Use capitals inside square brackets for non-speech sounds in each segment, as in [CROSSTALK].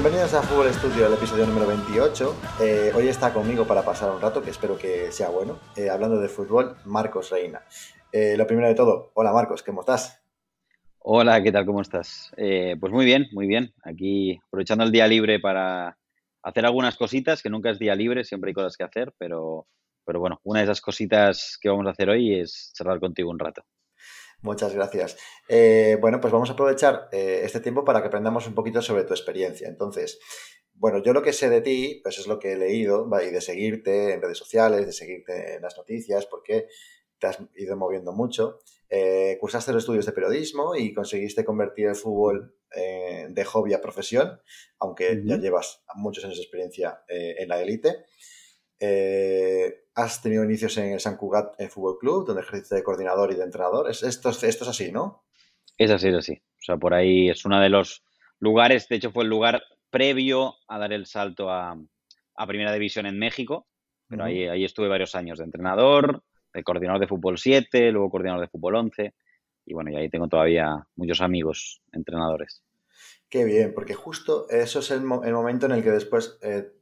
Bienvenidos a Fútbol Studio, el episodio número 28. Eh, hoy está conmigo para pasar un rato, que espero que sea bueno, eh, hablando de fútbol, Marcos Reina. Eh, lo primero de todo, hola Marcos, ¿cómo estás? Hola, ¿qué tal? ¿Cómo estás? pues muy bien, muy bien. Aquí aprovechando el día libre para hacer algunas cositas, que nunca es día libre, siempre hay cosas que hacer, pero, pero bueno, una de esas cositas que vamos a hacer hoy es charlar contigo un rato. Muchas gracias. Eh, bueno, pues vamos a aprovechar eh, este tiempo para que aprendamos un poquito sobre tu experiencia. Entonces, bueno, yo lo que sé de ti, pues es lo que he leído, y de seguirte en redes sociales, de seguirte en las noticias, porque te has ido moviendo mucho. Eh, cursaste los estudios de periodismo y conseguiste convertir el fútbol de hobby a profesión, aunque ya llevas muchos años de experiencia en la élite. Eh, has tenido inicios en el San Cugat Fútbol Club, donde ejerciste de coordinador y de entrenador. esto, esto es así, ¿no? Es así, es así. O sea, por ahí es uno de los lugares, de hecho fue el lugar previo a dar el salto a, Primera División en México, pero ahí, ahí estuve varios años de entrenador, de coordinador de fútbol 7, luego coordinador de fútbol 11, y bueno, y ahí tengo todavía muchos amigos entrenadores. Qué bien, porque justo eso es el, momento en el que después eh,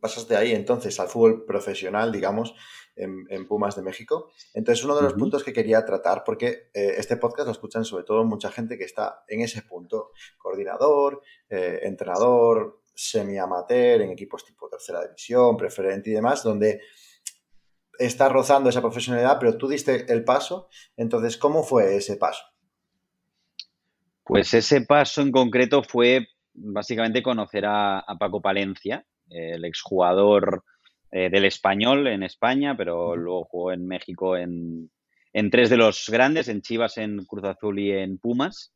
pasas de ahí entonces al fútbol profesional, digamos, en, Pumas de México. Entonces, uno de los puntos que quería tratar, porque eh, este podcast lo escuchan sobre todo mucha gente que está en ese punto, coordinador, eh, entrenador, semi-amateur, en equipos tipo tercera división, preferente y demás, donde está rozando esa profesionalidad, pero tú diste el paso. Entonces, ¿cómo fue ese paso? Pues ese paso en concreto fue básicamente conocer a Paco Palencia, el exjugador eh, del español en España, pero luego jugó en México en, tres de los grandes, en Chivas, en Cruz Azul y en Pumas.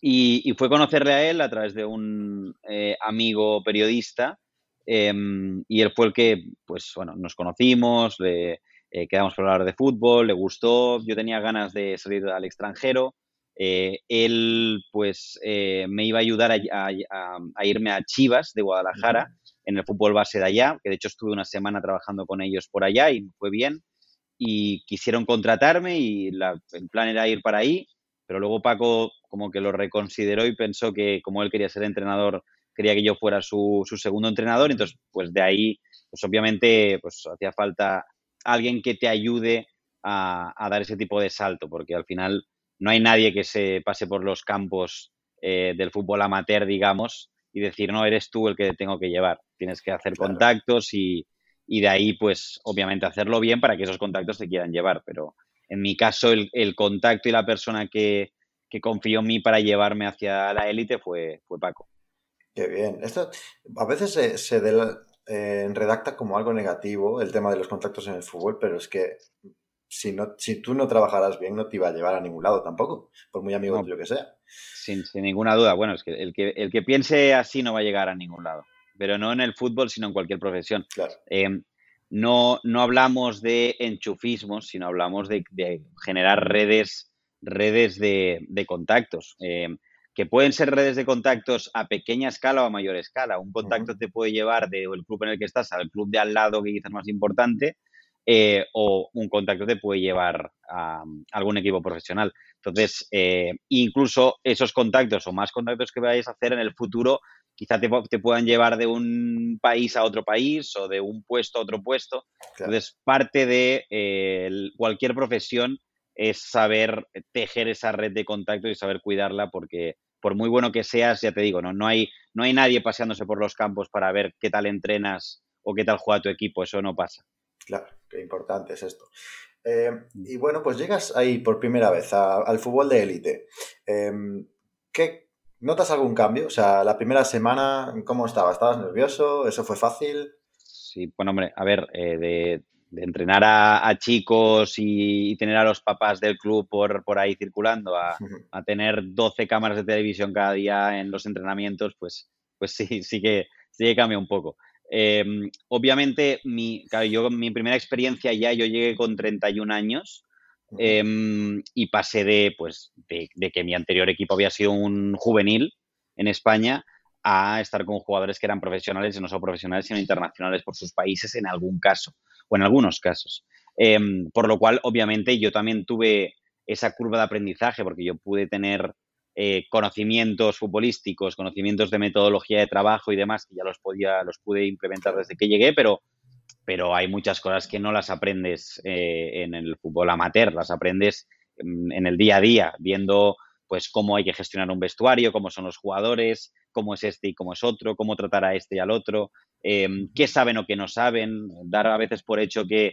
Y, fue conocerle a él a través de un eh, amigo periodista em, y él fue el que, pues bueno, nos conocimos, le, eh, quedamos para hablar de fútbol, le gustó, yo tenía ganas de salir al extranjero. él, pues, me iba a ayudar a, irme a Chivas de Guadalajara en el fútbol base de allá, que de hecho estuve una semana trabajando con ellos por allá y fue bien. Y quisieron contratarme y el plan era ir para ahí, pero luego Paco como que lo reconsideró y pensó que como él quería ser entrenador, quería que yo fuera su, segundo entrenador. Entonces, pues de ahí, pues obviamente, pues hacía falta alguien que te ayude a, dar ese tipo de salto, porque al final no hay nadie que se pase por los campos eh, del fútbol amateur, digamos, y decir, no, eres tú el que tengo que llevar. Tienes que hacer contactos y, de ahí, pues, obviamente hacerlo bien para que esos contactos te quieran llevar. Pero en mi caso, el, contacto y la persona que, confió en mí para llevarme hacia la élite fue, fue Paco. Qué bien. Esto a veces se, eh, redacta como algo negativo el tema de los contactos en el fútbol, pero es que si, no, si tú no trabajarás bien, no te iba a llevar a ningún lado tampoco, por muy amigo tuyo que sea. Sin, ninguna duda. Bueno, es que el, que el que piense así no va a llegar a ningún lado. Pero no en el fútbol, sino en cualquier profesión. Em, no, no hablamos de enchufismos, sino hablamos de, generar redes, redes de, contactos. Em, que pueden ser redes de contactos a pequeña escala o a mayor escala. Un contacto te puede llevar del club en el que estás al club de al lado, que quizás es más importante, eh, o un contacto te puede llevar a, algún equipo profesional. Entonces, eh, incluso esos contactos o más contactos que vayáis a hacer en el futuro, quizá te, puedan llevar de un país a otro país o de un puesto a otro puesto. Entonces, parte de eh, cualquier profesión es saber tejer esa red de contactos y saber cuidarla porque por muy bueno que seas, ya te digo, no, no, hay, no hay nadie paseándose por los campos para ver qué tal entrenas o qué tal juega tu equipo, eso no pasa. Claro, qué importante es esto. Eh, y bueno, pues llegas ahí por primera vez al fútbol de élite. Em, ¿qué, ¿Notas algún cambio? O sea, la primera semana, ¿cómo estabas? ¿Estabas nervioso? ¿Eso fue fácil? Sí, bueno, hombre, a ver, eh, de, entrenar a, chicos y, tener a los papás del club por, por ahí circulando, a, [LAUGHS] tener 12 cámaras de televisión cada día en los entrenamientos, pues, pues sí, sí que, sí que cambia un poco. Em, obviamente, mi, yo, mi primera experiencia ya, yo llegué con 31 años em, y pasé de, pues, de, que mi anterior equipo había sido un juvenil en España a estar con jugadores que eran profesionales y no solo profesionales, sino internacionales por sus países en algún caso, o en algunos casos. Em, por lo cual, obviamente, yo también tuve esa curva de aprendizaje porque yo pude tener eh, conocimientos futbolísticos, conocimientos de metodología de trabajo y demás, que ya los podía, los pude implementar desde que llegué, pero, pero hay muchas cosas que no las aprendes eh, en el fútbol amateur, las aprendes en, el día a día, viendo pues cómo hay que gestionar un vestuario, cómo son los jugadores, cómo es este y cómo es otro, cómo tratar a este y al otro, em, qué saben o qué no saben, dar a veces por hecho que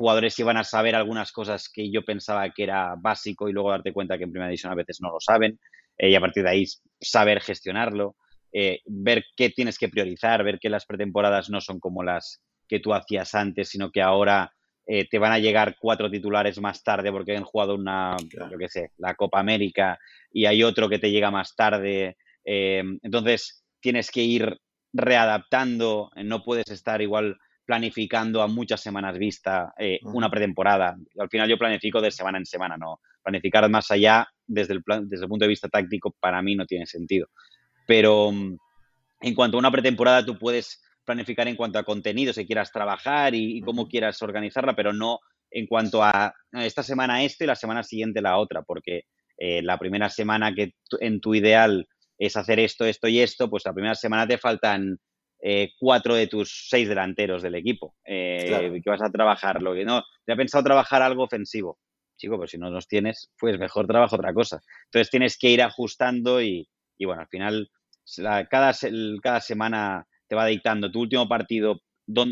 jugadores iban a saber algunas cosas que yo pensaba que era básico y luego darte cuenta que en primera división a veces no lo saben. Eh, y a partir de ahí saber gestionarlo, eh, ver qué tienes que priorizar, ver que las pretemporadas no son como las que tú hacías antes, sino que ahora eh, te van a llegar cuatro titulares más tarde porque han jugado una, yo qué sé, la Copa América y hay otro que te llega más tarde. entonces tienes que ir readaptando, no puedes estar igual planificando a muchas semanas vista una pretemporada. Al final yo planifico de semana en semana, no planificar más allá desde el, desde el punto de vista táctico para mí no tiene sentido. Pero mm, en cuanto a una pretemporada, tú puedes planificar en cuanto a contenido, si quieras trabajar y, cómo quieras organizarla, pero no en cuanto a esta semana esto y la semana siguiente la otra, porque eh, la primera semana que en tu ideal es hacer esto, esto y esto, pues la primera semana te faltan eh, cuatro de tus seis delanteros del equipo, eh, que vas a trabajar, lo que no, te ha pensado trabajar algo ofensivo, chico, pues si no los tienes, pues mejor trabajo otra cosa. Entonces tienes que ir ajustando y, bueno, al final cada, cada semana te va dictando tu último partido,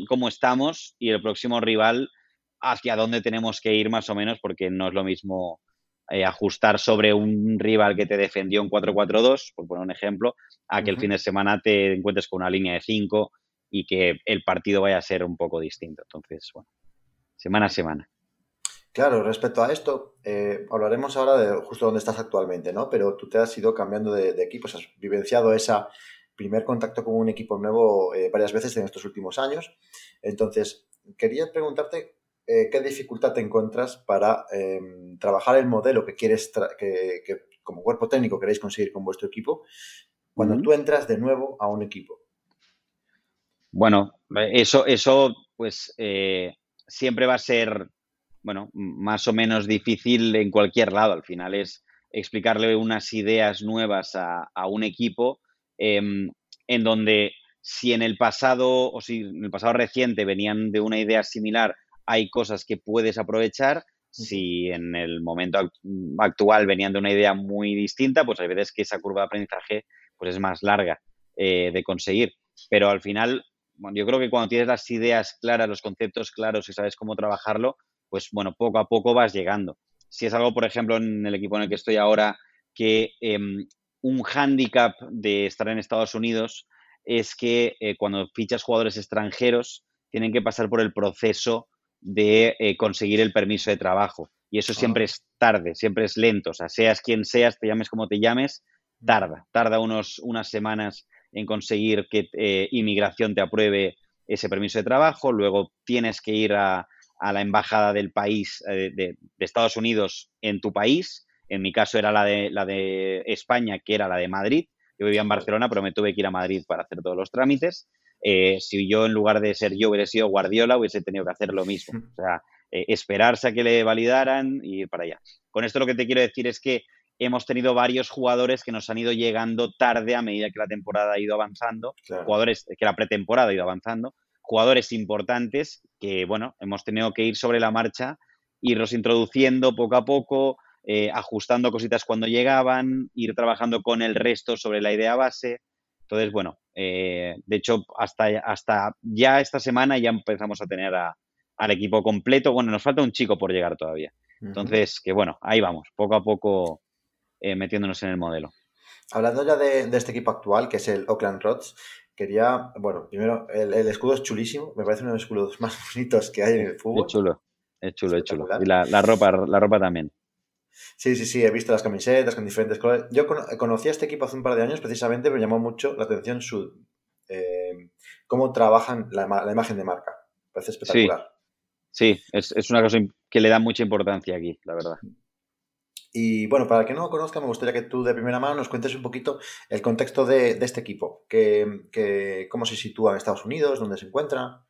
cómo estamos y el próximo rival hacia dónde tenemos que ir más o menos, porque no es lo mismo eh, ajustar sobre un rival que te defendió en 4-4-2, por poner un ejemplo, a que el fin de semana te encuentres con una línea de 5 y que el partido vaya a ser un poco distinto. Entonces, bueno, semana a semana. Claro, respecto a esto, eh, hablaremos ahora de justo dónde estás actualmente, ¿no? Pero tú te has ido cambiando de, de equipos, has vivenciado ese primer contacto con un equipo nuevo eh, varias veces en estos últimos años. Entonces, quería preguntarte eh, qué dificultad te encuentras para em, trabajar el modelo que quieres, que, como cuerpo técnico queréis conseguir con vuestro equipo, cuando tú entras de nuevo a un equipo. Bueno, eso, eso pues siempre va a ser bueno, más o menos difícil en cualquier lado. Al final es explicarle unas ideas nuevas a, un equipo em, en donde si en el pasado o si en el pasado reciente venían de una idea similar, hay cosas que puedes aprovechar. Si en el momento actual venían de una idea muy distinta, pues hay veces que esa curva de aprendizaje pues es más larga eh, de conseguir. Pero al final, yo creo que cuando tienes las ideas claras, los conceptos claros y sabes cómo trabajarlo, pues bueno, poco a poco vas llegando. Si es algo, por ejemplo, en el equipo en el que estoy ahora, que em, un hándicap de estar en Estados Unidos es que eh, cuando fichas jugadores extranjeros tienen que pasar por el proceso de eh, conseguir el permiso de trabajo. Y eso siempre es tarde, siempre es lento. O sea, seas quien seas, te llames como te llames, tarda. Tarda unos, unas semanas en conseguir que eh, inmigración te apruebe ese permiso de trabajo. Luego tienes que ir a, a la embajada del país eh, de, Estados Unidos en tu país. En mi caso era la de, la de España, que era la de Madrid. Yo vivía en Barcelona, pero me tuve que ir a Madrid para hacer todos los trámites. Eh, si yo, en lugar de ser yo, hubiera sido Guardiola, hubiese tenido que hacer lo mismo. [LAUGHS] O sea, eh, esperarse a que le validaran y ir para allá. Con esto lo que te quiero decir es que hemos tenido varios jugadores que nos han ido llegando tarde a medida que la temporada ha ido avanzando, jugadores que la pretemporada ha ido avanzando, jugadores importantes que, bueno, hemos tenido que ir sobre la marcha, irlos introduciendo poco a poco, eh, ajustando cositas cuando llegaban, ir trabajando con el resto sobre la idea base. Entonces, bueno, eh, de hecho, hasta, hasta ya esta semana ya empezamos a tener al equipo completo. Bueno, nos falta un chico por llegar todavía. Entonces, que bueno, ahí vamos, poco a poco eh, metiéndonos en el modelo. Hablando ya de, de, este equipo actual, que es el Oakland Rods, quería, bueno, primero, el, escudo es chulísimo, me parece uno de los escudos más [LAUGHS] bonitos que hay en el fútbol. Es chulo, es chulo, es chulo. Y la, ropa, la ropa también. Sí, sí, sí, he visto las camisetas con diferentes colores. Yo conocí a este equipo hace un par de años precisamente, me llamó mucho la atención su eh, cómo trabajan la, imagen de marca. parece espectacular. Sí, es, es, una cosa que le da mucha importancia aquí, la verdad. Y bueno, para que no lo conozca, me gustaría que tú de primera mano nos cuentes un poquito el contexto de, este equipo, que, cómo se sitúa en Estados Unidos, dónde se encuentra.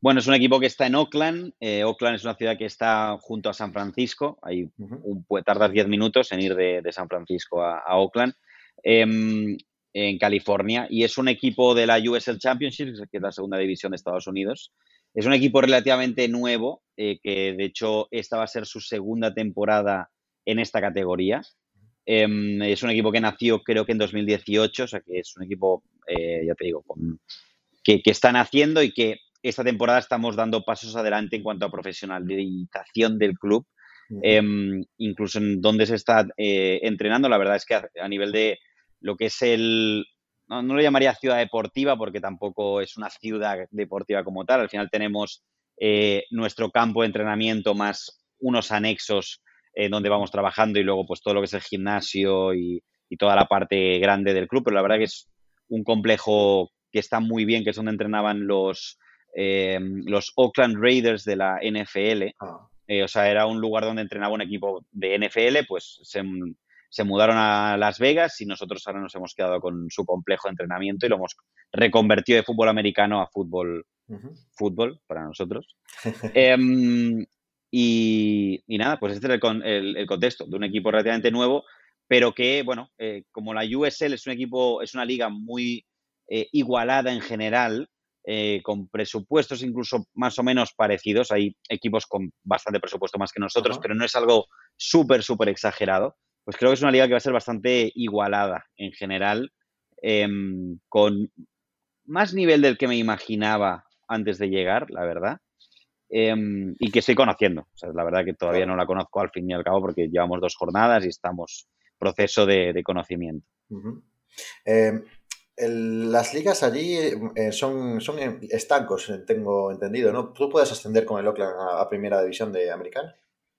Bueno, es un equipo que está en Oakland. Eh, Oakland es una ciudad que está junto a San Francisco. Ahí un, puede tardar 10 minutos en ir de, San Francisco a, Oakland, em, en California. Y es un equipo de la USL Championship, que es la segunda división de Estados Unidos. Es un equipo relativamente nuevo, eh, que de hecho esta va a ser su segunda temporada en esta categoría. Em, es un equipo que nació creo que en 2018, o sea que es un equipo, eh, ya te digo, que, que están haciendo y que esta temporada estamos dando pasos adelante en cuanto a profesionalización del club, em, incluso en dónde se está eh, entrenando. La verdad es que a, nivel de lo que es el, no, lo llamaría ciudad deportiva porque tampoco es una ciudad deportiva como tal. Al final tenemos eh, nuestro campo de entrenamiento más unos anexos en donde vamos trabajando y luego pues todo lo que es el gimnasio y, y toda la parte grande del club. Pero la verdad que es un complejo que está muy bien, que es donde entrenaban los, eh, los Oakland Raiders de la NFL. Ah. Eh, o sea, era un lugar donde entrenaba un equipo de NFL, pues se, mudaron a Las Vegas y nosotros ahora nos hemos quedado con su complejo de entrenamiento y lo hemos reconvertido de fútbol americano a fútbol, fútbol para nosotros. [LAUGHS] y, nada, pues este es el, contexto de un equipo relativamente nuevo, pero que, bueno, eh, como la USL es un equipo, es una liga muy igualada en general, eh, con presupuestos incluso más o menos parecidos. Hay equipos con bastante presupuesto más que nosotros, pero no es algo súper, súper exagerado. Pues creo que es una liga que va a ser bastante igualada en general, em, con más nivel del que me imaginaba antes de llegar, la verdad. Em, y que estoy conociendo. la verdad que todavía no la conozco al fin y al cabo porque llevamos dos jornadas y estamos proceso de, conocimiento las ligas allí eh, son, son estancos, eh, tengo entendido, ¿no? ¿Tú puedes ascender con el Oakland a, primera división de americano?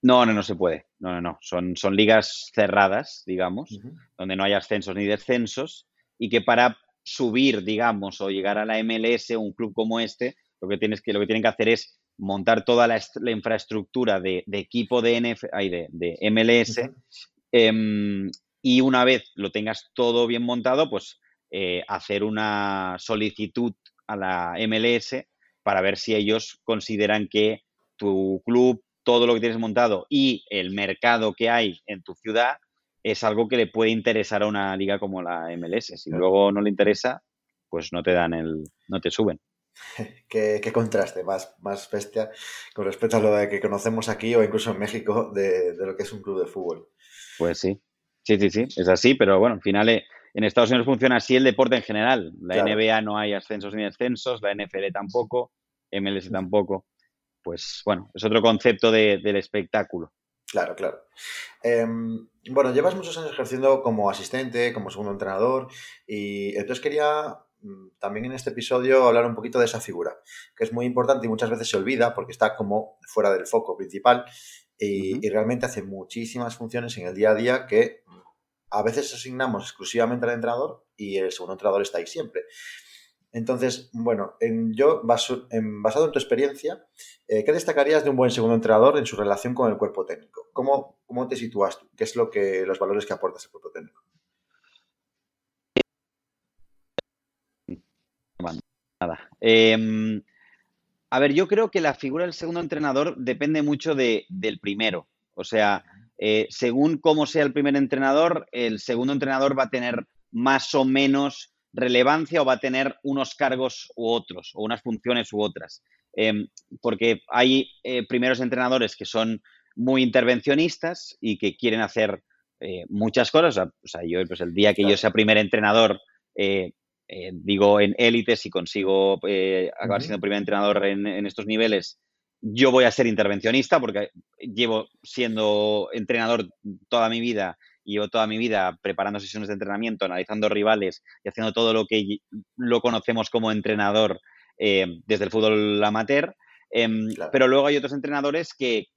No, no, no se puede. No, no, no. Son, son ligas cerradas, digamos, donde no hay ascensos ni descensos y que para subir, digamos, o llegar a la MLS, un club como este, lo que, tienes que, lo que tienen que hacer es montar toda la, infraestructura de, equipo de, NF, de, de MLS em, y una vez lo tengas todo bien montado, pues eh, hacer una solicitud a la MLS para ver si ellos consideran que tu club, todo lo que tienes montado y el mercado que hay en tu ciudad es algo que le puede interesar a una liga como la MLS. Si luego no le interesa, pues no te dan el, no te suben. [LAUGHS] Qué, contraste más, más bestia con respecto a lo que conocemos aquí o incluso en México de, de, lo que es un club de fútbol. Pues sí, sí, sí, sí, es así, pero bueno, al final eh, en Estados Unidos funciona así el deporte en general. La NBA no hay ascensos ni descensos, la NFL tampoco, MLS tampoco. Pues bueno, es otro concepto del espectáculo. Claro, claro. Em, bueno, llevas muchos años ejerciendo como asistente, como segundo entrenador, y entonces quería también en este episodio hablar un poquito de esa figura, que es muy importante y muchas veces se olvida porque está como fuera del foco principal y, y realmente hace muchísimas funciones en el día a día que a veces asignamos exclusivamente al entrenador y el segundo entrenador está ahí siempre. Entonces, bueno, en, yo, basado en tu experiencia, eh, ¿qué destacarías de un buen segundo entrenador en su relación con el cuerpo técnico? ¿Cómo, cómo te sitúas tú? ¿Qué es lo que, los valores que aportas al cuerpo técnico? Nada. Em, a ver, yo creo que la figura del segundo entrenador depende mucho de, del primero. O sea, eh, según cómo sea el primer entrenador, el segundo entrenador va a tener más o menos relevancia o va a tener unos cargos u otros, o unas funciones u otras. Em, porque hay eh, primeros entrenadores que son muy intervencionistas y que quieren hacer eh, muchas cosas. O sea, yo, pues el día que yo sea primer entrenador, digo en élite, si consigo acabar siendo primer entrenador en estos niveles, yo voy a ser intervencionista porque llevo siendo entrenador toda mi vida y llevo toda mi vida preparando sesiones de entrenamiento, analizando rivales y haciendo todo lo que lo conocemos como entrenador eh, desde el fútbol amateur. Em, pero luego hay otros entrenadores que,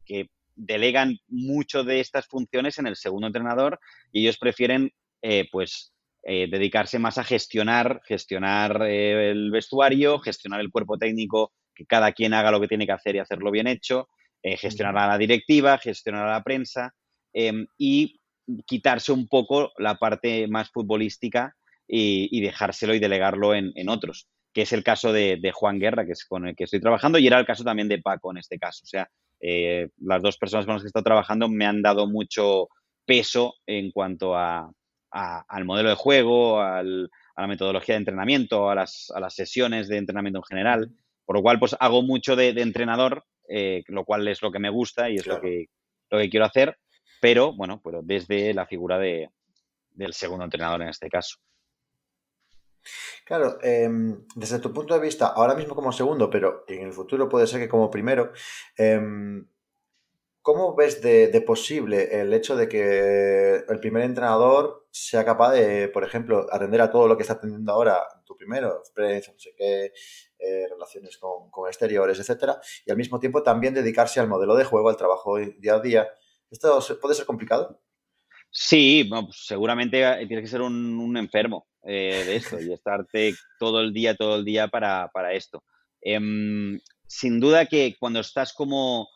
delegan mucho de estas funciones en el segundo entrenador y ellos prefieren eh, pues eh, dedicarse más a gestionar, gestionar el vestuario, gestionar el cuerpo técnico que cada quien haga lo que tiene que hacer y hacerlo bien hecho, eh, gestionar a la directiva, gestionar a la prensa em, y quitarse un poco la parte más futbolística y, dejárselo y delegarlo en, otros. que es el caso de, Juan Guerra, que es con el que estoy trabajando, y era el caso también de Paco en este caso. O sea, eh, las dos personas con las que he estado trabajando me han dado mucho peso en cuanto a, al modelo de juego, a la metodología de entrenamiento, a las, a las, sesiones de entrenamiento en general. Por lo cual, pues hago mucho de, entrenador, eh, lo cual es lo que me gusta y es lo, que, lo que quiero hacer, pero bueno, pero desde la figura de, del segundo entrenador en este caso. Claro, em, desde tu punto de vista, ahora mismo como segundo, pero en el futuro puede ser que como primero, em, ¿cómo ves de, posible el hecho de que el primer entrenador sea capaz de, por ejemplo, atender a todo lo que está atendiendo ahora tu primero, experiencia, no sé qué, eh, relaciones con, con, exteriores, etcétera, y al mismo tiempo también dedicarse al modelo de juego, al trabajo día a día? ¿Esto puede ser complicado? Sí, pues seguramente eh, tienes que ser un, enfermo eh, de esto y [LAUGHS] estarte todo el día, todo el día para, esto. Em, sin duda que cuando estás como,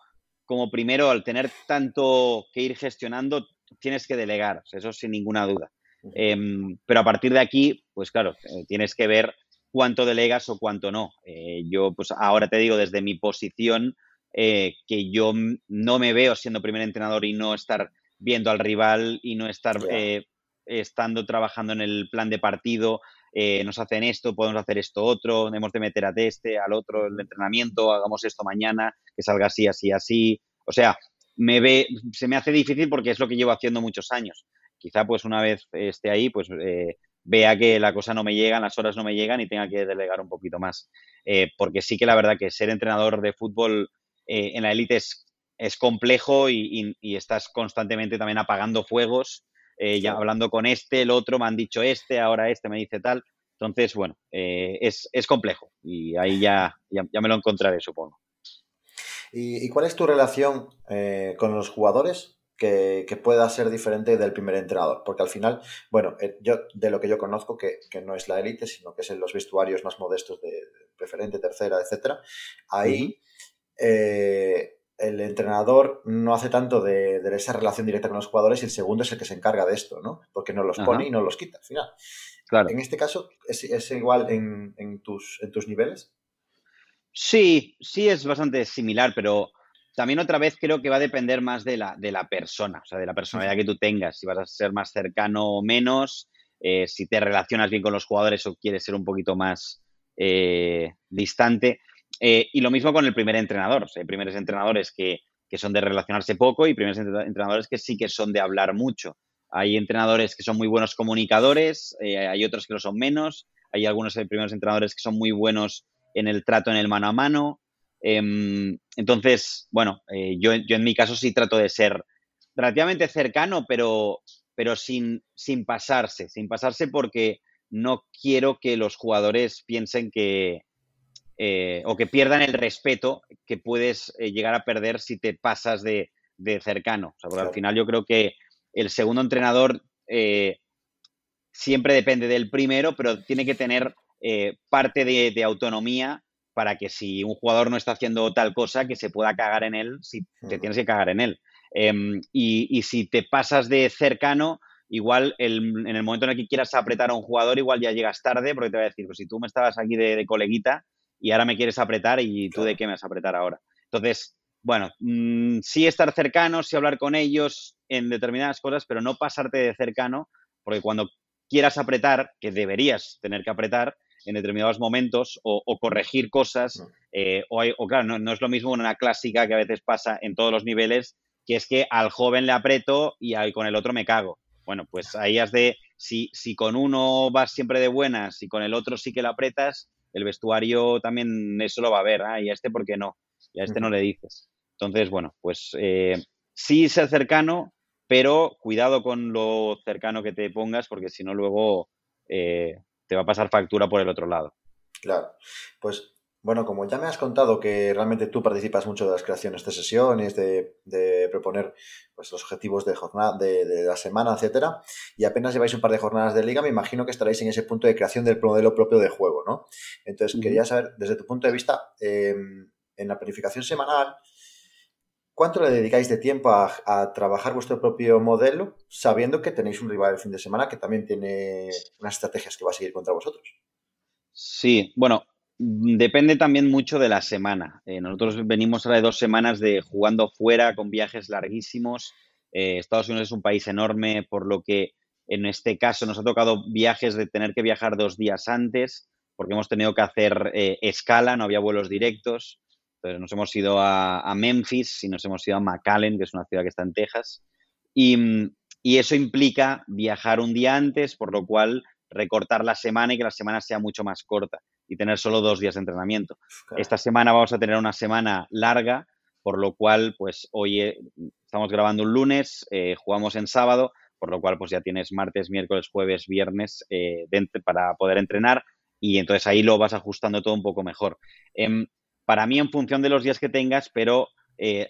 como primero, al tener tanto que ir gestionando, tienes que delegar, eso sin ninguna duda. Em, pero a partir de aquí, pues claro, eh, tienes que ver cuánto delegas o cuánto no. yo, pues ahora te digo desde mi posición que yo no me veo siendo primer entrenador y no estar viendo al rival y no estar eh, estando trabajando en el plan de partido. Eh, nos hacen esto, podemos hacer esto otro, hemos de meter a este, al otro, el entrenamiento, hagamos esto mañana, que salga así, así, así. O sea, me ve, se me hace difícil porque es lo que llevo haciendo muchos años. Quizá pues una vez esté ahí, pues eh, vea que la cosa no me llega, las horas no me llegan y tenga que delegar un poquito más. porque sí que la verdad que ser entrenador de fútbol en la élite es es complejo y, estás constantemente también apagando fuegos, eh, ya hablando con este, el otro, me han dicho este, ahora este me dice tal. Entonces, bueno, eh, es, complejo y ahí ya, ya, me lo encontraré, supongo. ¿Y, cuál es tu relación eh, con los jugadores que, pueda ser diferente del primer entrenador? Porque al final, bueno, yo de lo que yo conozco, que, no es la élite, sino que es en los vestuarios más modestos de, preferente, tercera, etcétera, ahí el entrenador no hace tanto de, esa relación directa con los jugadores y el segundo es el que se encarga de esto, ¿no? Porque no los pone y no los quita al final. Claro. En este caso, ¿es, igual en, tus, en tus niveles? Sí, sí es bastante similar, pero también otra vez creo que va a depender más de la, de la persona, o sea, de la personalidad que tú tengas, si vas a ser más cercano o menos, eh, si te relacionas bien con los jugadores o quieres ser un poquito más eh, distante. Eh, y lo mismo con el primer entrenador. hay primeros entrenadores que, son de relacionarse poco y primeros entrenadores que sí que son de hablar mucho. Hay entrenadores que son muy buenos comunicadores, hay otros que lo son menos, hay algunos primeros entrenadores que son muy buenos en el trato en el mano a mano. Em, entonces, bueno, yo, yo, en mi caso sí trato de ser relativamente cercano, pero, pero sin, sin pasarse, sin pasarse porque no quiero que los jugadores piensen que, eh, o que pierdan el respeto que puedes eh, llegar a perder si te pasas de, cercano. porque al final yo creo que el segundo entrenador eh, siempre depende del primero, pero tiene que tener parte de, autonomía para que si un jugador no está haciendo tal cosa, que se pueda cagar en él si te tienes que cagar en él. Em, y, si te pasas de cercano, igual en el momento en el que quieras apretar a un jugador, igual ya llegas tarde, porque te va a decir, pues si tú me estabas aquí de coleguita, y ahora me quieres apretar y tú de qué me vas a apretar ahora. Entonces, bueno, mm, sí estar cercano, sí hablar con ellos en determinadas cosas, pero no pasarte de cercano, porque cuando quieras apretar, que deberías tener que apretar en determinados momentos o, corregir cosas, eh, o, claro, no, es lo mismo una clásica que a veces pasa en todos los niveles, que es que al joven le aprieto y con el otro me cago. Bueno, pues ahí has de, si, si con uno vas siempre de buenas y con el otro sí que lo apretas, el vestuario también eso lo va a ver, ¿ah? y a este, ¿por qué no? Y a este no le dices. Entonces, bueno, pues eh, sí ser cercano, pero cuidado con lo cercano que te pongas, porque si no, luego eh, te va a pasar factura por el otro lado. Claro, pues bueno, como ya me has contado que realmente tú participas mucho de las creaciones de sesiones, de, proponer pues, los objetivos de jornada, de, la semana, etcétera, y apenas lleváis un par de jornadas de liga, me imagino que estaréis en ese punto de creación del modelo propio de juego, ¿no? Entonces, quería saber, desde tu punto de vista, em, en la planificación semanal, ¿cuánto le dedicáis de tiempo a, trabajar vuestro propio modelo, sabiendo que tenéis un rival el fin de semana que también tiene unas estrategias que va a seguir contra vosotros? Sí, bueno, depende también mucho de la semana. Eh, nosotros venimos ahora de dos semanas de jugando fuera con viajes larguísimos. Eh, Estados Unidos es un país enorme, por lo que en este caso nos ha tocado viajes de tener que viajar dos días antes, porque hemos tenido que hacer eh, escala, no había vuelos directos. Entonces nos hemos ido a, Memphis y nos hemos ido a McAllen, que es una ciudad que está en Texas. Y, mm, y eso implica viajar un día antes, por lo cual recortar la semana y que la semana sea mucho más corta y tener solo dos días de entrenamiento. Esta semana vamos a tener una semana larga, por lo cual, pues hoy eh, estamos grabando un lunes, eh, jugamos en sábado, por lo cual pues ya tienes martes, miércoles, jueves, viernes eh, para poder entrenar y entonces ahí lo vas ajustando todo un poco mejor. Em, para mí, en función de los días que tengas, pero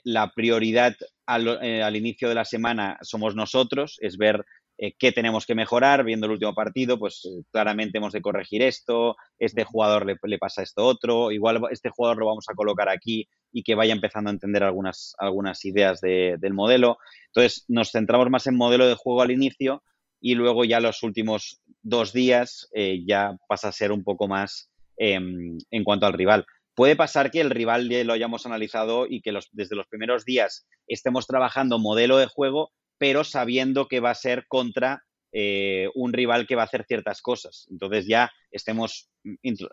la prioridad al, al, inicio de la semana somos nosotros, es ver eh, qué tenemos que mejorar, viendo el último partido, pues eh, claramente hemos de corregir esto, este jugador le, pasa esto otro, igual este jugador lo vamos a colocar aquí y que vaya empezando a entender algunas, algunas ideas del modelo. Entonces nos centramos más en modelo de juego al inicio y luego ya los últimos dos días eh, ya pasa a ser un poco más em, en cuanto al rival. Puede pasar que el rival ya lo hayamos analizado y que los, desde los primeros días estemos trabajando modelo de juego pero sabiendo que va a ser contra eh, un rival que va a hacer ciertas cosas. Entonces ya estemos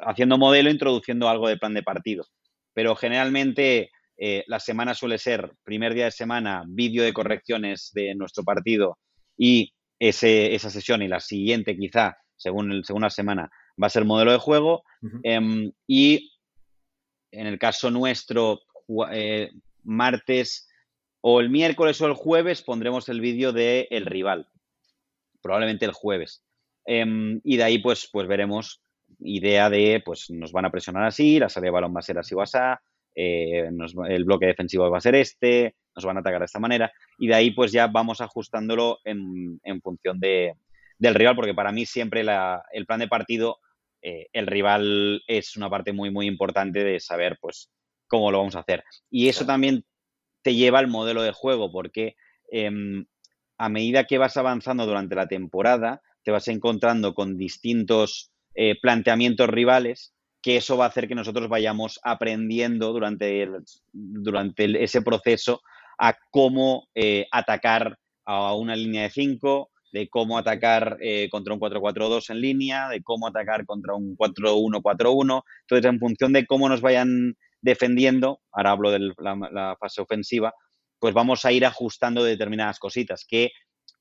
haciendo modelo, introduciendo algo de plan de partido. Pero generalmente eh, la semana suele ser, primer día de semana, vídeo de correcciones de nuestro partido y esa sesión y la siguiente quizá, según, el, según la semana, va a ser modelo de juego. Em, y en el caso nuestro, eh, martes o el miércoles o el jueves pondremos el vídeo del el rival. Probablemente el jueves. Em, y de ahí, pues, pues veremos idea de, pues nos van a presionar así, la salida de balón va a ser así o así, eh, el bloque defensivo va a ser este, nos van a atacar de esta manera. Y de ahí, pues ya vamos ajustándolo en, función de, del rival, porque para mí siempre el plan de partido, eh, el rival es una parte muy, muy importante de saber, pues, cómo lo vamos a hacer. Y eso también te lleva al modelo de juego, porque em, a medida que vas avanzando durante la temporada, te vas encontrando con distintos eh, planteamientos rivales, que eso va a hacer que nosotros vayamos aprendiendo durante, durante ese proceso a cómo eh, atacar a una línea de 5, de cómo atacar eh, contra un 4-4-2 en línea, de cómo atacar contra un 4-1-4-1. Entonces, en función de cómo nos vayan defendiendo, ahora hablo de la, fase ofensiva, pues vamos a ir ajustando determinadas cositas que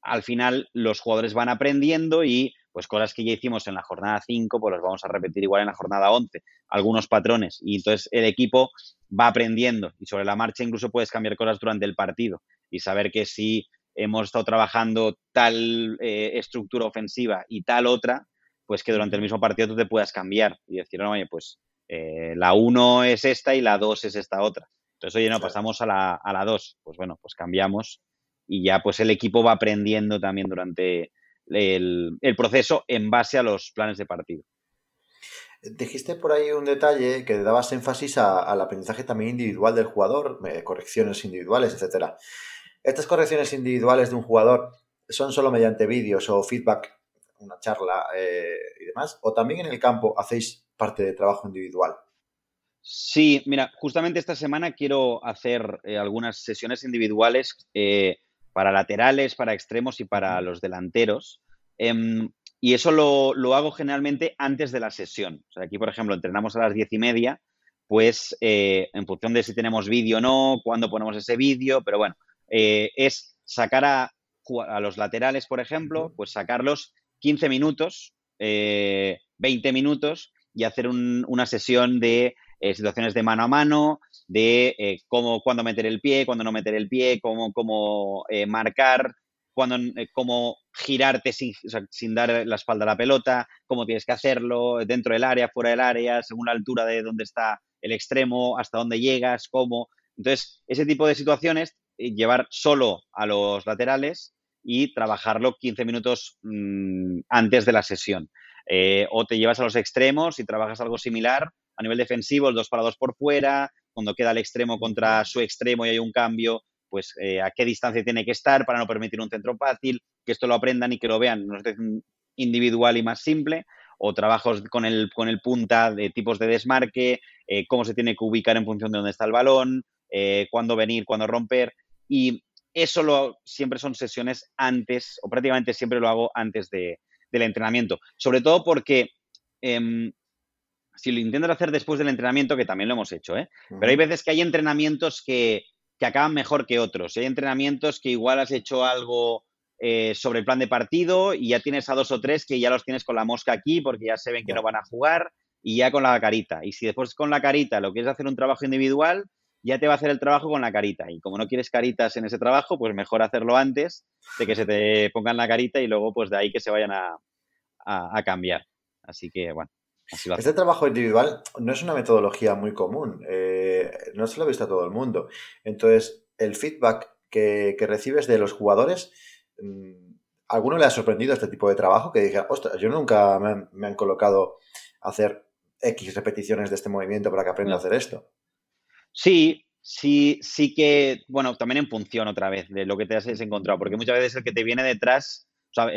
al final los jugadores van aprendiendo y pues cosas que ya hicimos en la jornada 5, pues los vamos a repetir igual en la jornada 11, algunos patrones. Y entonces el equipo va aprendiendo y sobre la marcha incluso puedes cambiar cosas durante el partido y saber que si hemos estado trabajando tal eh, estructura ofensiva y tal otra, pues que durante el mismo partido tú te puedas cambiar y decir, no, oye, pues eh, la 1 es esta y la 2 es esta otra. Entonces, oye, no, pasamos a la, a la 2. Pues bueno, pues cambiamos y ya pues el equipo va aprendiendo también durante el, proceso en base a los planes de partido. Dijiste por ahí un detalle que dabas énfasis al aprendizaje también individual del jugador, eh, correcciones individuales, etcétera. Estas correcciones individuales de un jugador son solo mediante vídeos o feedback, una charla eh, y demás, o también en el campo hacéis parte de trabajo individual. Sí, mira, justamente esta semana quiero hacer eh, algunas sesiones individuales eh, para laterales, para extremos y para los delanteros. Em, y eso lo, hago generalmente antes de la sesión. O sea, aquí, por ejemplo, entrenamos a las diez y media, pues en función de si tenemos vídeo o no, cuándo ponemos ese vídeo, pero bueno, es sacar a, a, los laterales, por ejemplo, pues sacarlos 15 minutos, 20 minutos y hacer una sesión de eh, situaciones de mano a mano, de eh, cómo, cuándo meter el pie, cuándo no meter el pie, cómo, cómo eh, marcar, cuándo, cómo girarte sin, sin, dar la espalda a la pelota, cómo tienes que hacerlo, dentro del área, fuera del área, según la altura de dónde está el extremo, hasta dónde llegas, cómo. Entonces, ese tipo de situaciones, llevar solo a los laterales y trabajarlo 15 minutos mm, antes de la sesión. Eh, o te llevas a los extremos y trabajas algo similar a nivel defensivo, el 2 para 2 por fuera, cuando queda el extremo contra su extremo y hay un cambio, pues eh, a qué distancia tiene que estar para no permitir un centro fácil, que esto lo aprendan y que lo vean una situación individual y más simple, o trabajos con el, con el punta de tipos de desmarque, eh, cómo se tiene que ubicar en función de dónde está el balón, eh, cuándo venir, cuándo romper. Y eso lo, siempre son sesiones antes, o prácticamente siempre lo hago antes de, del entrenamiento. Sobre todo porque em, si lo intentas hacer después del entrenamiento, que también lo hemos hecho, ¿eh? pero hay veces que hay entrenamientos que, que acaban mejor que otros. Hay entrenamientos que igual has hecho algo eh, sobre el plan de partido y ya tienes a dos o tres que ya los tienes con la mosca aquí porque ya se ven que no van a jugar y ya con la carita. Y si después con la carita lo quieres hacer un trabajo individual, ya te va a hacer el trabajo con la carita. Y como no quieres caritas en ese trabajo, pues mejor hacerlo antes de que se te pongan la carita y luego pues de ahí que se vayan a, a, cambiar. Así que bueno. Así este trabajo individual no es una metodología muy común, eh, no se lo ha visto a todo el mundo. Entonces, el feedback que, que recibes de los jugadores, Mm, ¿Alguno le ha sorprendido este tipo de trabajo? Que diga, ostras, yo nunca me han, colocado a hacer X repeticiones de este movimiento para que aprenda a hacer esto. Sí, sí, sí que, bueno, también en función otra vez de lo que te has encontrado, porque muchas veces el que te viene detrás, o sea,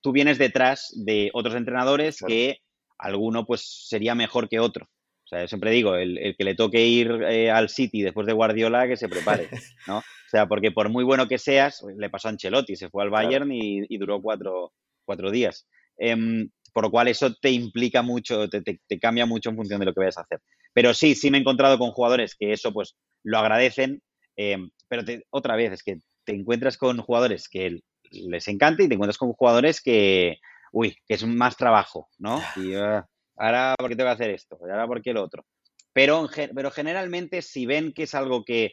tú vienes detrás de otros entrenadores que alguno pues sería mejor que otro. O sea, yo siempre digo, el, que le toque ir eh, al City después de Guardiola, que se prepare, [LAUGHS] ¿no? O sea, porque por muy bueno que seas, le pasó a Ancelotti, se fue al Bayern y, duró cuatro, días. Em, por lo cual eso te implica mucho, te, cambia mucho en función de lo que vayas a hacer. Pero sí, sí me he encontrado con jugadores que eso pues lo agradecen, em, pero otra vez es que te encuentras con jugadores que les encanta y te encuentras con jugadores que, uy, que es más trabajo, ¿no? Y, ah, ahora por qué tengo que hacer esto, y ahora por qué lo otro. Pero, pero generalmente si ven que es algo que,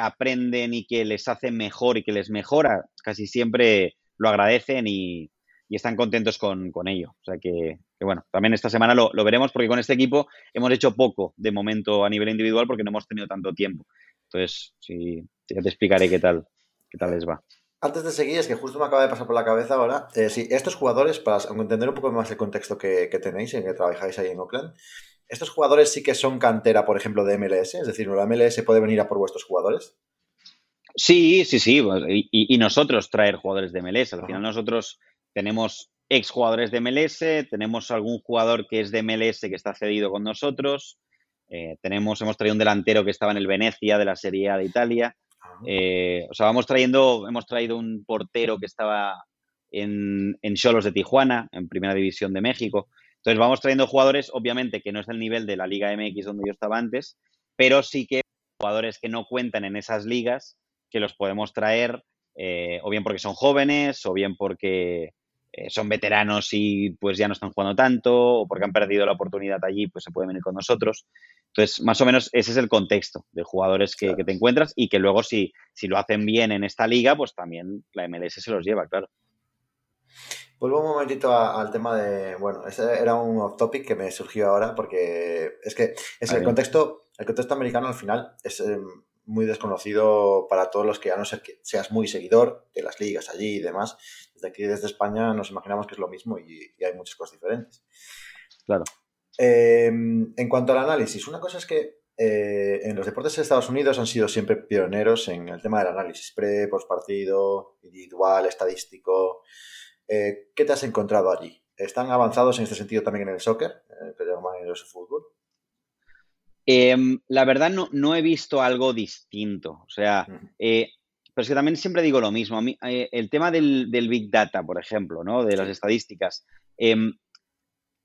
aprenden y que les hace mejor y que les mejora, casi siempre lo agradecen y, están contentos con, ello. O sea que, bueno, también esta semana lo, veremos porque con este equipo hemos hecho poco de momento a nivel individual porque no hemos tenido tanto tiempo. Entonces, sí, ya te explicaré qué tal, qué tal les va. Antes de seguir, es que justo me acaba de pasar por la cabeza ahora. Eh, sí, estos jugadores, para entender un poco más el contexto que, tenéis en que trabajáis ahí en Oakland, estos jugadores sí que son cantera, por ejemplo, de MLS, es decir, ¿la MLS puede venir a por vuestros jugadores? Sí, sí, sí, pues, y, nosotros traer jugadores de MLS. Al final nosotros tenemos ex jugadores de MLS, tenemos algún jugador que es de MLS que está cedido con nosotros, eh, tenemos, hemos traído un delantero que estaba en el Venecia de la Serie A de Italia. Eh, o sea, vamos trayendo, hemos traído un portero que estaba en, en Cholos de Tijuana, en Primera División de México. Entonces vamos trayendo jugadores, obviamente, que no es el nivel de la Liga MX donde yo estaba antes, pero sí que jugadores que no cuentan en esas ligas, que los podemos traer, eh, o bien porque son jóvenes, o bien porque eh, son veteranos y pues ya no están jugando tanto, o porque han perdido la oportunidad allí, pues se pueden venir con nosotros. Entonces, más o menos ese es el contexto de jugadores que, te encuentras y que luego si, si lo hacen bien en esta liga, pues también la MLS se los lleva, claro. Vuelvo un momentito al tema de, bueno, ese era un off topic que me surgió ahora porque es que es el contexto, el contexto americano al final es em, muy desconocido para todos los que ya no ser que seas muy seguidor de las ligas allí y demás. Desde aquí, desde España, nos imaginamos que es lo mismo y hay muchas cosas diferentes. Claro. Em, en cuanto al análisis, una cosa es que eh, en los deportes de Estados Unidos han sido siempre pioneros en el tema del análisis pre, post partido, individual, estadístico. Eh, ¿Qué te has encontrado allí? ¿Están avanzados en este sentido también en el soccer, que llaman el fútbol? Em, la verdad no, no, he visto algo distinto. O sea, pero es que también siempre digo lo mismo. A mí, el tema del, del, Big Data, por ejemplo, ¿no? de las estadísticas, em,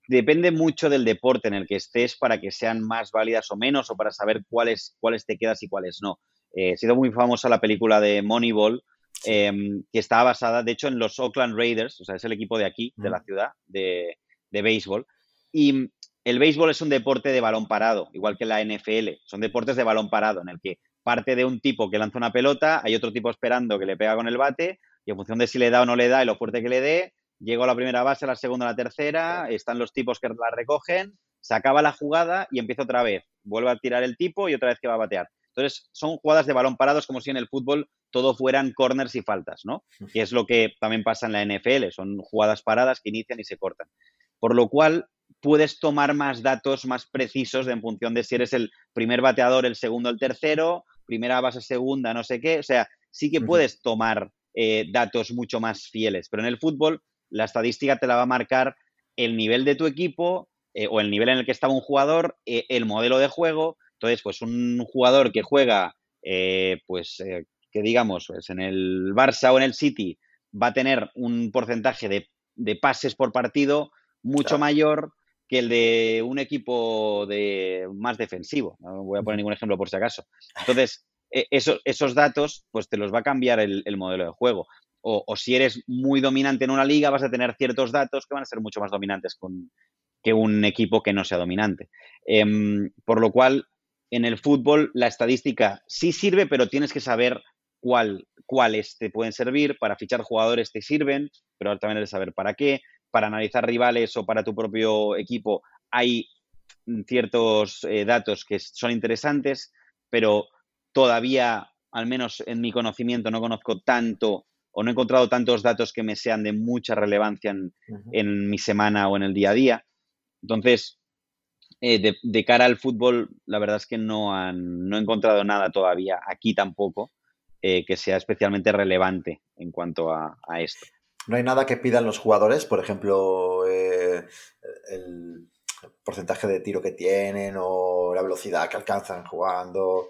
depende mucho del deporte en el que estés para que sean más válidas o menos o para saber cuáles, cuáles te quedas y cuáles no. Eh, ha sido muy famosa la película de Moneyball, em, que está basada, de hecho, en los Oakland Raiders, o sea, es el equipo de aquí, de la ciudad, de, de béisbol. Y el béisbol es un deporte de balón parado, igual que la NFL. Son deportes de balón parado, en el que parte de un tipo que lanza una pelota, hay otro tipo esperando que le pega con el bate, y en función de si le da o no le da y lo fuerte que le dé, Llego a la primera base, a la segunda, a la tercera, están los tipos que la recogen, se acaba la jugada y empieza otra vez. Vuelve a tirar el tipo y otra vez que va a batear. Entonces, son jugadas de balón parados como si en el fútbol todo fueran corners y faltas, ¿no? Que es lo que también pasa en la NFL, son jugadas paradas que inician y se cortan. Por lo cual, puedes tomar más datos más precisos en función de si eres el primer bateador, el segundo, el tercero, primera base, segunda, no sé qué. O sea, sí que puedes tomar eh, datos mucho más fieles, pero en el fútbol la estadística te la va a marcar el nivel de tu equipo eh, o el nivel en el que estaba un jugador, eh, el modelo de juego. Entonces, pues un jugador que juega, pues, que digamos, pues en el Barça o en el City, va a tener un porcentaje de, pases por partido mucho mayor que el de un equipo de más defensivo. No voy a poner ningún ejemplo por si acaso. Entonces, e, esos, datos, pues te los va a cambiar el, modelo de juego. O, si eres muy dominante en una liga, vas a tener ciertos datos que van a ser mucho más dominantes con, que un equipo que no sea dominante. Em, por lo cual, en el fútbol, la estadística sí sirve, pero tienes que saber cuál, cuáles te pueden servir. Para fichar jugadores te sirven, pero también hay que saber para qué. Para analizar rivales o para tu propio equipo hay ciertos eh, datos que son interesantes, pero todavía, al menos en mi conocimiento, no conozco tanto o no he encontrado tantos datos que me sean de mucha relevancia en, mi semana o en el día a día. Entonces, eh, de, cara al fútbol, la verdad es que no, han, no he encontrado nada todavía, aquí tampoco, eh, que sea especialmente relevante en cuanto a, esto. ¿No hay nada que pidan los jugadores? Por ejemplo, eh, el porcentaje de tiro que tienen o la velocidad que alcanzan jugando.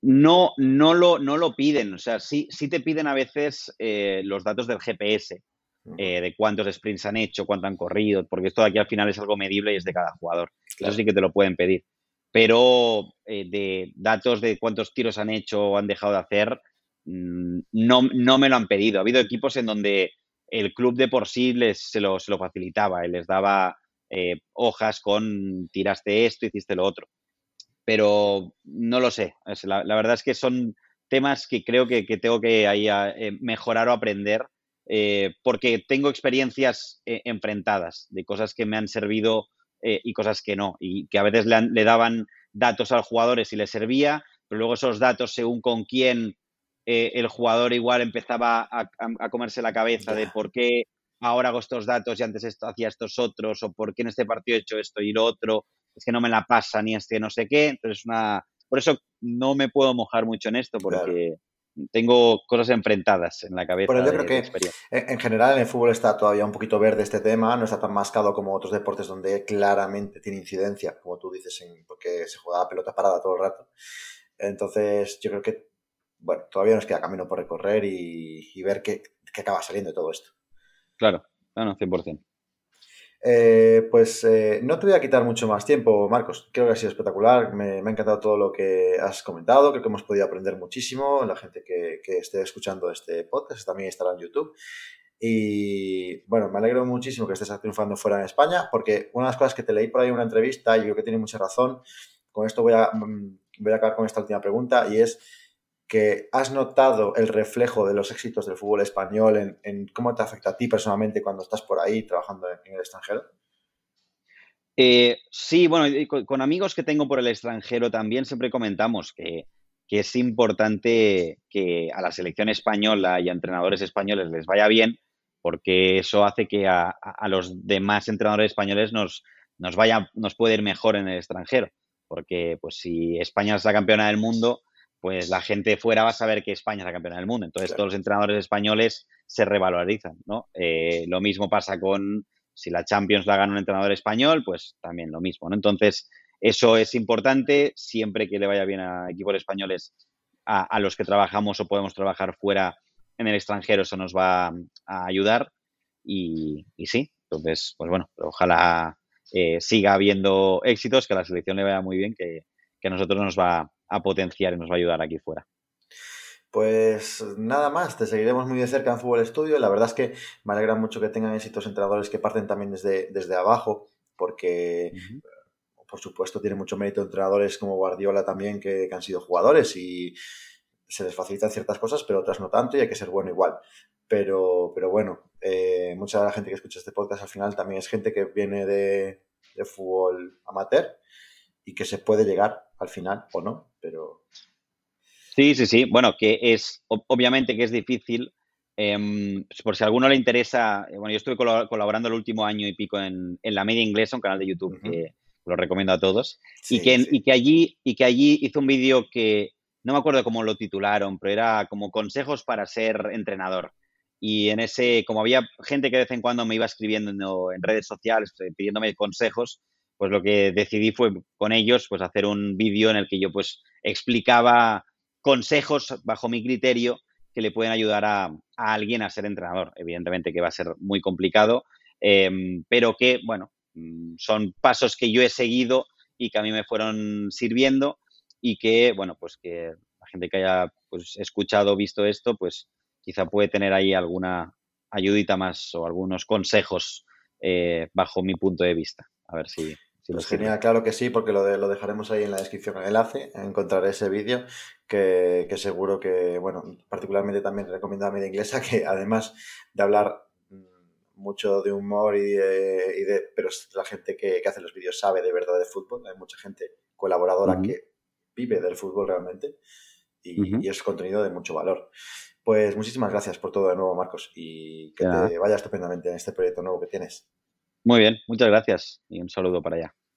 No, no, lo, no lo piden. O sea, sí, sí te piden a veces eh, los datos del GPS, de cuántos sprints han hecho, cuánto han corrido, porque esto de aquí al final es algo medible y es de cada jugador. Eso sí que te lo pueden pedir pero eh, de datos de cuántos tiros han hecho o han dejado de hacer, no, no, me lo han pedido. Ha habido equipos en donde el club de por sí les, se, lo, se lo facilitaba y les daba eh, hojas con tiraste esto, hiciste lo otro. Pero no lo sé. La, verdad es que son temas que creo que, tengo que ahí eh, mejorar o aprender porque tengo experiencias enfrentadas de cosas que me han servido eh, y cosas que no, y que a veces le, daban datos al jugador si le servía, pero luego esos datos, según con quién eh, el jugador igual empezaba a, comerse la cabeza de por qué ahora hago estos datos y antes esto, hacía estos otros, o por qué en este partido he hecho esto y lo otro, es que no me la pasa ni este no sé qué, entonces una... Por eso no me puedo mojar mucho en esto, porque tengo cosas enfrentadas en la cabeza. Pero yo creo que en general en el fútbol está todavía un poquito verde este tema, no está tan mascado como otros deportes donde claramente tiene incidencia, como tú dices, porque se juega pelota parada todo el rato. Entonces yo creo que, bueno, todavía nos queda camino por recorrer y, ver qué, qué, acaba saliendo de todo esto. Claro, no, no, 100%. Eh, pues eh, no te voy a quitar mucho más tiempo, Marcos. Creo que ha sido espectacular. Me, ha encantado todo lo que has comentado. Creo que hemos podido aprender muchísimo. La gente que, esté escuchando este podcast también estará en YouTube. Y bueno, me alegro muchísimo que estés triunfando fuera en España, porque una de las cosas que te leí por ahí en una entrevista, y creo que tiene mucha razón, con esto voy a, mm, voy a acabar con esta última pregunta, y es que has notado el reflejo de los éxitos del fútbol español en, cómo te afecta a ti personalmente cuando estás por ahí trabajando en, el extranjero? Eh, sí, bueno, con, amigos que tengo por el extranjero también siempre comentamos que, es importante que a la selección española y a entrenadores españoles les vaya bien, porque eso hace que a, los demás entrenadores españoles nos, nos, vaya, nos puede ir mejor en el extranjero. Porque pues si España es la campeona del mundo, pues la gente fuera va a saber que España es la campeona del mundo. Entonces todos los entrenadores españoles se revalorizan, ¿no? Eh, lo mismo pasa con si la Champions la gana un entrenador español, pues también lo mismo, ¿no? Entonces eso es importante siempre que le vaya bien a equipos españoles a, los que trabajamos o podemos trabajar fuera en el extranjero, eso nos va a ayudar y, sí, entonces, pues bueno, ojalá eh, siga habiendo éxitos, que a la selección le vaya muy bien, que, que a nosotros nos va a potenciar y nos va a ayudar aquí fuera. Pues nada más, te seguiremos muy de cerca en Fútbol Estudio. La verdad es que me alegra mucho que tengan éxitos entrenadores que parten también desde, desde abajo, porque por supuesto tiene mucho mérito entrenadores como Guardiola también que, han sido jugadores y se les facilitan ciertas cosas, pero otras no tanto y hay que ser bueno igual. Pero, pero bueno, eh, mucha de la gente que escucha este podcast al final también es gente que viene de, de fútbol amateur y que se puede llegar al final o no, pero... Sí, sí, sí. Bueno, que es, obviamente que es difícil. Pues por si a alguno le interesa, eh, bueno, yo estuve colaborando el último año y pico en, la media inglesa, un canal de YouTube que lo recomiendo a todos, y, que, y, que allí, y que allí hizo un vídeo que no me acuerdo cómo lo titularon, pero era como consejos para ser entrenador. Y en ese, como había gente que de vez en cuando me iba escribiendo en redes sociales, eh, pidiéndome consejos, pues lo que decidí fue con ellos pues hacer un vídeo en el que yo pues explicaba consejos bajo mi criterio que le pueden ayudar a, alguien a ser entrenador. Evidentemente que va a ser muy complicado, em, pero que, bueno, mm, son pasos que yo he seguido y que a mí me fueron sirviendo y que, bueno, pues que la gente que haya pues, escuchado o visto esto, pues quizá puede tener ahí alguna ayudita más o algunos consejos eh, bajo mi punto de vista. A ver si, pues genial, claro que sí, porque lo, de, lo dejaremos ahí en la descripción, el enlace, encontraré ese vídeo que, seguro que, bueno, particularmente también recomiendo a media inglesa, que además de hablar mm, mucho de humor y de, pero la gente que, hace los vídeos sabe de verdad de fútbol, hay mucha gente colaboradora que vive del fútbol realmente y, es contenido de mucho valor. Pues muchísimas gracias por todo de nuevo, Marcos, y que te vaya estupendamente en este proyecto nuevo que tienes. Muy bien, muchas gracias y un saludo para allá.